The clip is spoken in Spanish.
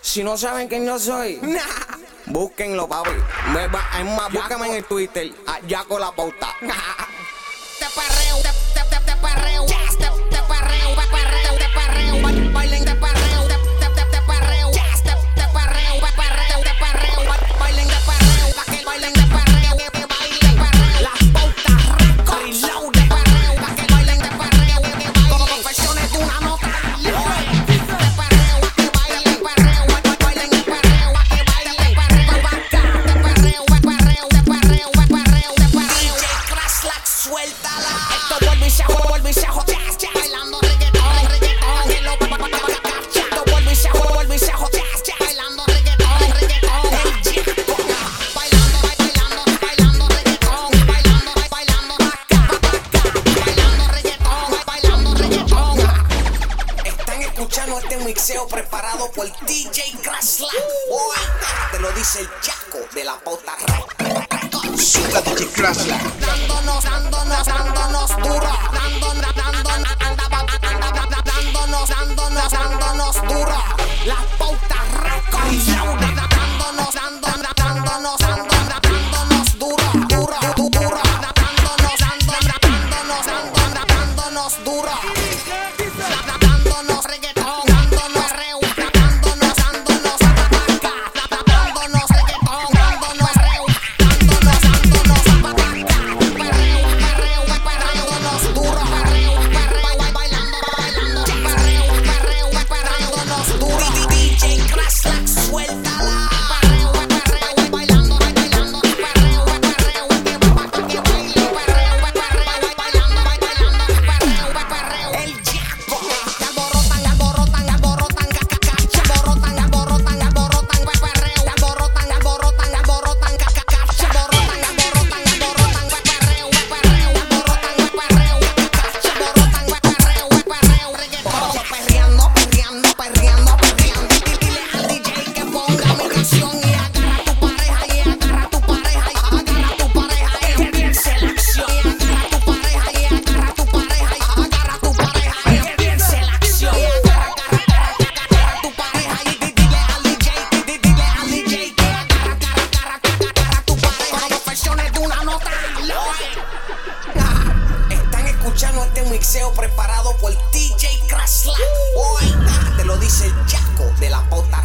Si no saben quién yo soy, nah. búsquenlo, papi. Me más, búscame en el Twitter, a Yaco la pauta. Te perreo, te perreo. escuchando este mixeo preparado por DJ Crashla. Hoy te lo dice el Chaco de la pauta Suba DJ Dándonos, dándonos, dándonos duro. Dándonos, dándonos, dándonos, dándonos, duro. La pauta récord. Dándonos, dándonos, dándonos, dándonos, dándonos duro, duro. Dándonos, dándonos, dándonos, dándonos duro. mixeo preparado por DJ Krasla. Hoy te lo dice el Chaco de la pauta